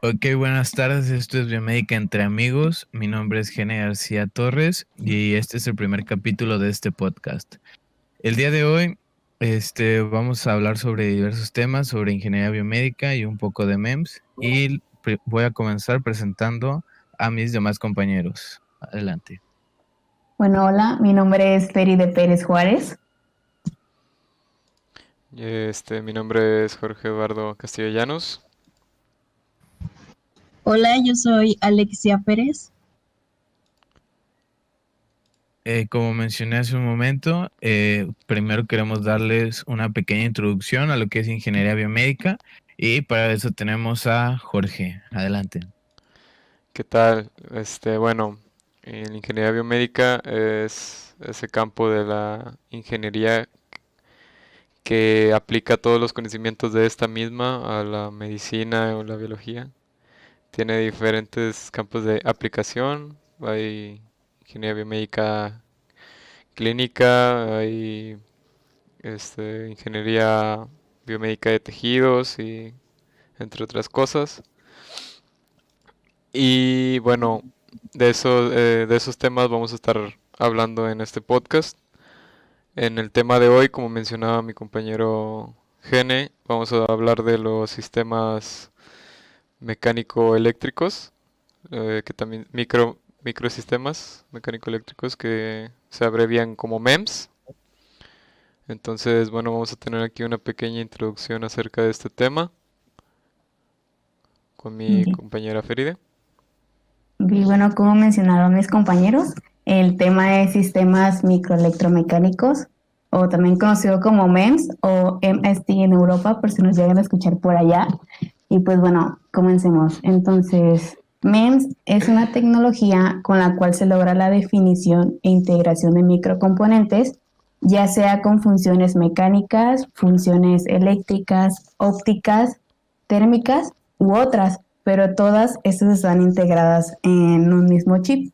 Ok, buenas tardes. Esto es Biomédica entre amigos. Mi nombre es Gene García Torres y este es el primer capítulo de este podcast. El día de hoy este, vamos a hablar sobre diversos temas, sobre ingeniería biomédica y un poco de MEMS. Y voy a comenzar presentando a mis demás compañeros. Adelante. Bueno, hola, mi nombre es Feri de Pérez Juárez. Este, mi nombre es Jorge Eduardo Castillo Llanos. Hola, yo soy Alexia Pérez. Eh, como mencioné hace un momento, eh, primero queremos darles una pequeña introducción a lo que es ingeniería biomédica y para eso tenemos a Jorge. Adelante. ¿Qué tal? Este, bueno, la ingeniería biomédica es ese campo de la ingeniería que aplica todos los conocimientos de esta misma a la medicina o la biología tiene diferentes campos de aplicación. Hay ingeniería biomédica clínica, hay este, ingeniería biomédica de tejidos y entre otras cosas. Y bueno, de, eso, eh, de esos temas vamos a estar hablando en este podcast. En el tema de hoy, como mencionaba mi compañero Gene, vamos a hablar de los sistemas mecánico-eléctricos, eh, que también micro, microsistemas mecánico-eléctricos que se abrevian como MEMS. Entonces, bueno, vamos a tener aquí una pequeña introducción acerca de este tema con mi compañera Feride. Y bueno, como mencionaron mis compañeros, el tema es sistemas microelectromecánicos o también conocido como MEMS o MST en Europa, por si nos llegan a escuchar por allá. Y pues bueno, comencemos. Entonces, MEMS es una tecnología con la cual se logra la definición e integración de microcomponentes, ya sea con funciones mecánicas, funciones eléctricas, ópticas, térmicas u otras, pero todas estas están integradas en un mismo chip.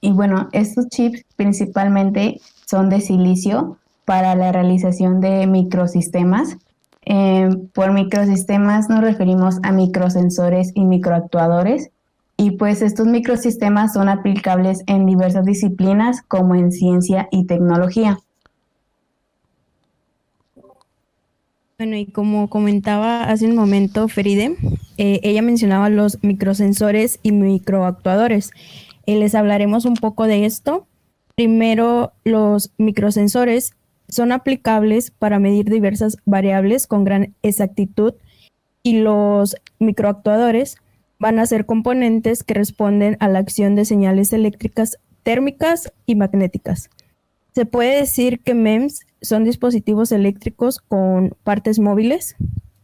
Y bueno, estos chips principalmente son de silicio para la realización de microsistemas eh, por microsistemas nos referimos a microsensores y microactuadores. Y pues estos microsistemas son aplicables en diversas disciplinas como en ciencia y tecnología. Bueno, y como comentaba hace un momento Feride, eh, ella mencionaba los microsensores y microactuadores. Eh, les hablaremos un poco de esto. Primero, los microsensores son aplicables para medir diversas variables con gran exactitud y los microactuadores van a ser componentes que responden a la acción de señales eléctricas térmicas y magnéticas. Se puede decir que MEMS son dispositivos eléctricos con partes móviles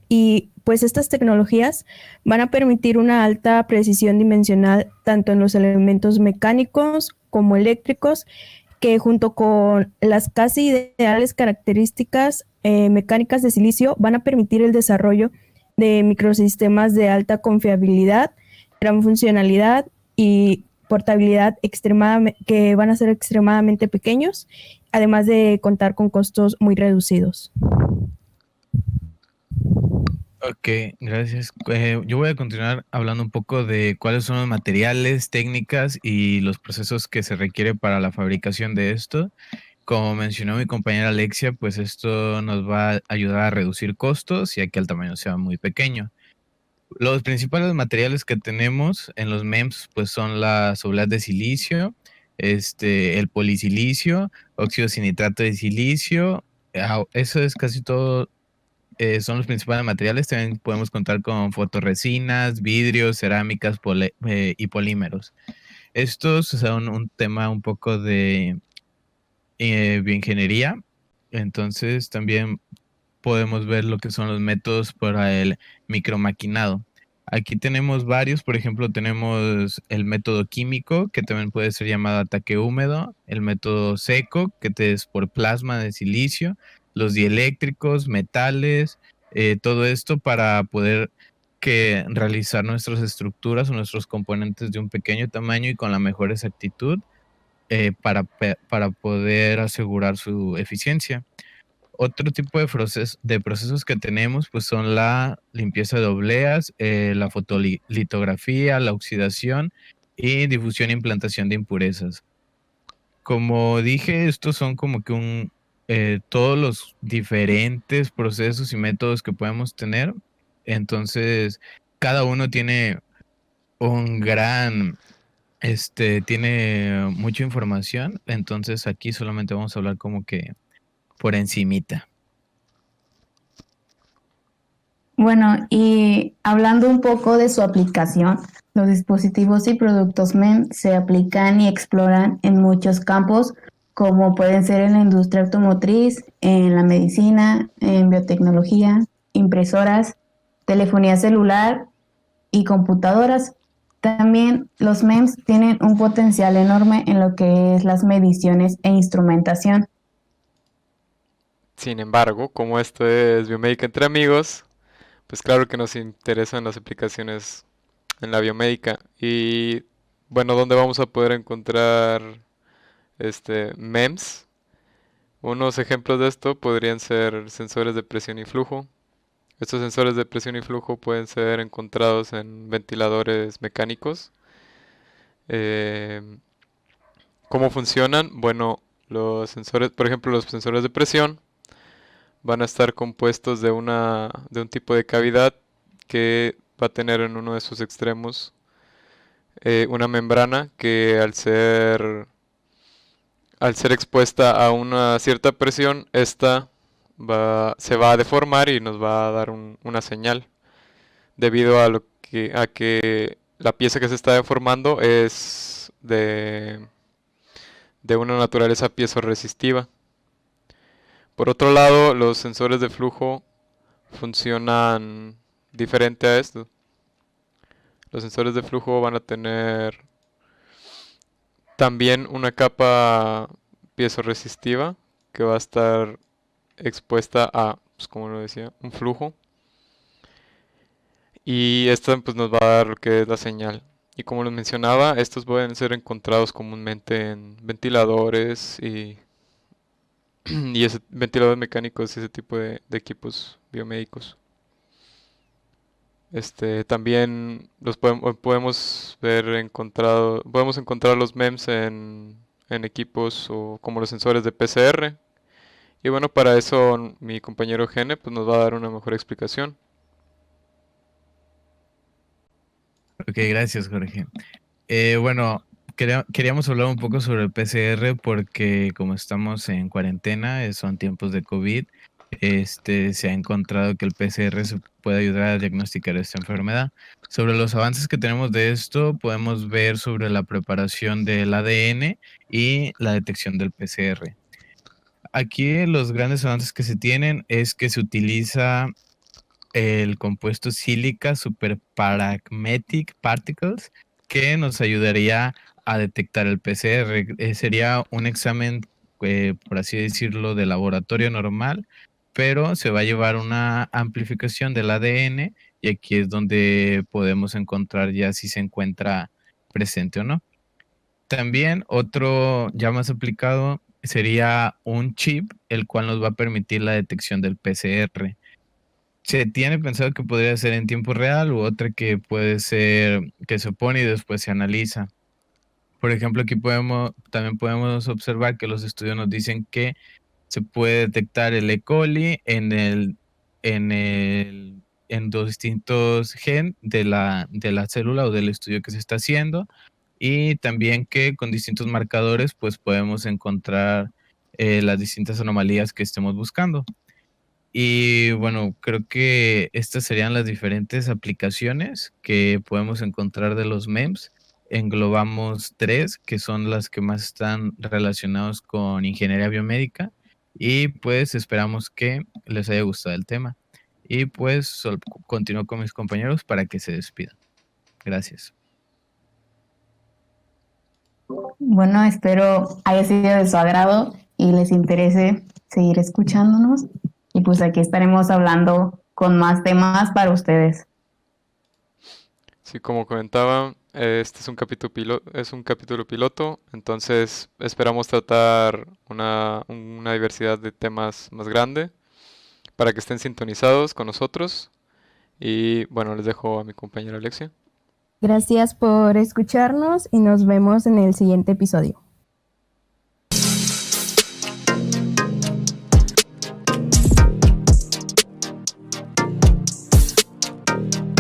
y pues estas tecnologías van a permitir una alta precisión dimensional tanto en los elementos mecánicos como eléctricos que junto con las casi ideales características eh, mecánicas de silicio van a permitir el desarrollo de microsistemas de alta confiabilidad, gran funcionalidad y portabilidad que van a ser extremadamente pequeños, además de contar con costos muy reducidos. Ok, gracias. Eh, yo voy a continuar hablando un poco de cuáles son los materiales, técnicas y los procesos que se requiere para la fabricación de esto. Como mencionó mi compañera Alexia, pues esto nos va a ayudar a reducir costos y a que el tamaño sea muy pequeño. Los principales materiales que tenemos en los MEMS pues son la soledad de silicio, este, el polisilicio, óxido sin nitrato de silicio. Eso es casi todo eh, son los principales materiales. También podemos contar con fotoresinas, vidrios, cerámicas eh, y polímeros. Estos son un tema un poco de eh, bioingeniería. Entonces también podemos ver lo que son los métodos para el micromaquinado. Aquí tenemos varios, por ejemplo, tenemos el método químico, que también puede ser llamado ataque húmedo, el método seco, que es por plasma de silicio, los dieléctricos, metales, eh, todo esto para poder que realizar nuestras estructuras o nuestros componentes de un pequeño tamaño y con la mejor exactitud eh, para, para poder asegurar su eficiencia. Otro tipo de, procesos de procesos que tenemos pues son la limpieza de obleas, eh, la fotolitografía, la oxidación y difusión e implantación de impurezas. Como dije, estos son como que un, eh, todos los diferentes procesos y métodos que podemos tener. Entonces, cada uno tiene un gran, este, tiene mucha información. Entonces, aquí solamente vamos a hablar como que por encimita. Bueno, y hablando un poco de su aplicación, los dispositivos y productos MEM se aplican y exploran en muchos campos como pueden ser en la industria automotriz, en la medicina, en biotecnología, impresoras, telefonía celular y computadoras. También los MEMS tienen un potencial enorme en lo que es las mediciones e instrumentación. Sin embargo, como esto es biomédica entre amigos, pues claro que nos interesan las aplicaciones en la biomédica. Y bueno, ¿dónde vamos a poder encontrar este, MEMS. Unos ejemplos de esto podrían ser sensores de presión y flujo. Estos sensores de presión y flujo pueden ser encontrados en ventiladores mecánicos. Em, ¿Cómo funcionan? Bueno, los sensores, por ejemplo, los sensores de presión van a estar compuestos de, una, de un tipo de cavidad que va a tener en uno de sus extremos eh, una membrana que al ser al ser expuesta a una cierta presión, esta se va a deformar y nos va a dar una señal debido a lo que a que la pieza que se está deformando es de, de una naturaleza piezoresistiva. Por otro lado, los sensores de flujo funcionan diferente a esto. Los sensores de flujo van a tener también una capa piezoresistiva que va a estar expuesta a, pues como lo decía, un flujo. Y esta pues nos va a dar lo que es la señal. Y como les mencionaba, estos pueden ser encontrados comúnmente en ventiladores y, y ventiladores mecánicos y ese tipo de equipos biomédicos. Este, también los podemos, ver encontrado, podemos encontrar los MEMS en, equipos o como los sensores de PCR. Y bueno, para eso mi compañero Gene pues, nos va a dar una mejor explicación. Ok, gracias Jorge. Eh, bueno, queríamos hablar un poco sobre el PCR porque como estamos en cuarentena, son tiempos de COVID este, se ha encontrado que el PCR puede ayudar a diagnosticar esta enfermedad. Sobre los avances que tenemos de esto, podemos ver sobre la preparación del ADN y la detección del PCR. Aquí los grandes avances que se tienen es que se utiliza el compuesto sílica superparagmatic particles que nos ayudaría a detectar el PCR. Eh, sería un examen, eh, por así decirlo, de laboratorio normal, pero se va a llevar una amplificación del ADN y aquí es donde podemos encontrar ya si se encuentra presente o no. También otro ya más aplicado sería un chip, el cual nos va a permitir la detección del PCR. Se tiene pensado que podría ser en tiempo real u otra que puede ser que se pone y después se analiza. Por ejemplo, aquí también podemos observar que los estudios nos dicen que se puede detectar el E. coli en el en el en dos distintos gen de la, de la célula o del estudio que se está haciendo y también que con distintos marcadores pues podemos encontrar eh, las distintas anomalías que estemos buscando. Y bueno, creo que estas serían las diferentes aplicaciones que podemos encontrar de los MEMS. Englobamos tres, que son las que más están relacionados con ingeniería biomédica y pues esperamos que les haya gustado el tema. Y pues continúo con mis compañeros para que se despidan. Gracias. Bueno, espero haya sido de su agrado y les interese seguir escuchándonos. Y pues aquí estaremos hablando con más temas para ustedes. Sí, como comentaba, Este es un capítulo, pilo- es un capítulo piloto, entonces esperamos tratar una, una diversidad de temas más grande para que estén sintonizados con nosotros. Y bueno, les dejo a mi compañera Alexia. Gracias por escucharnos y nos vemos en el siguiente episodio.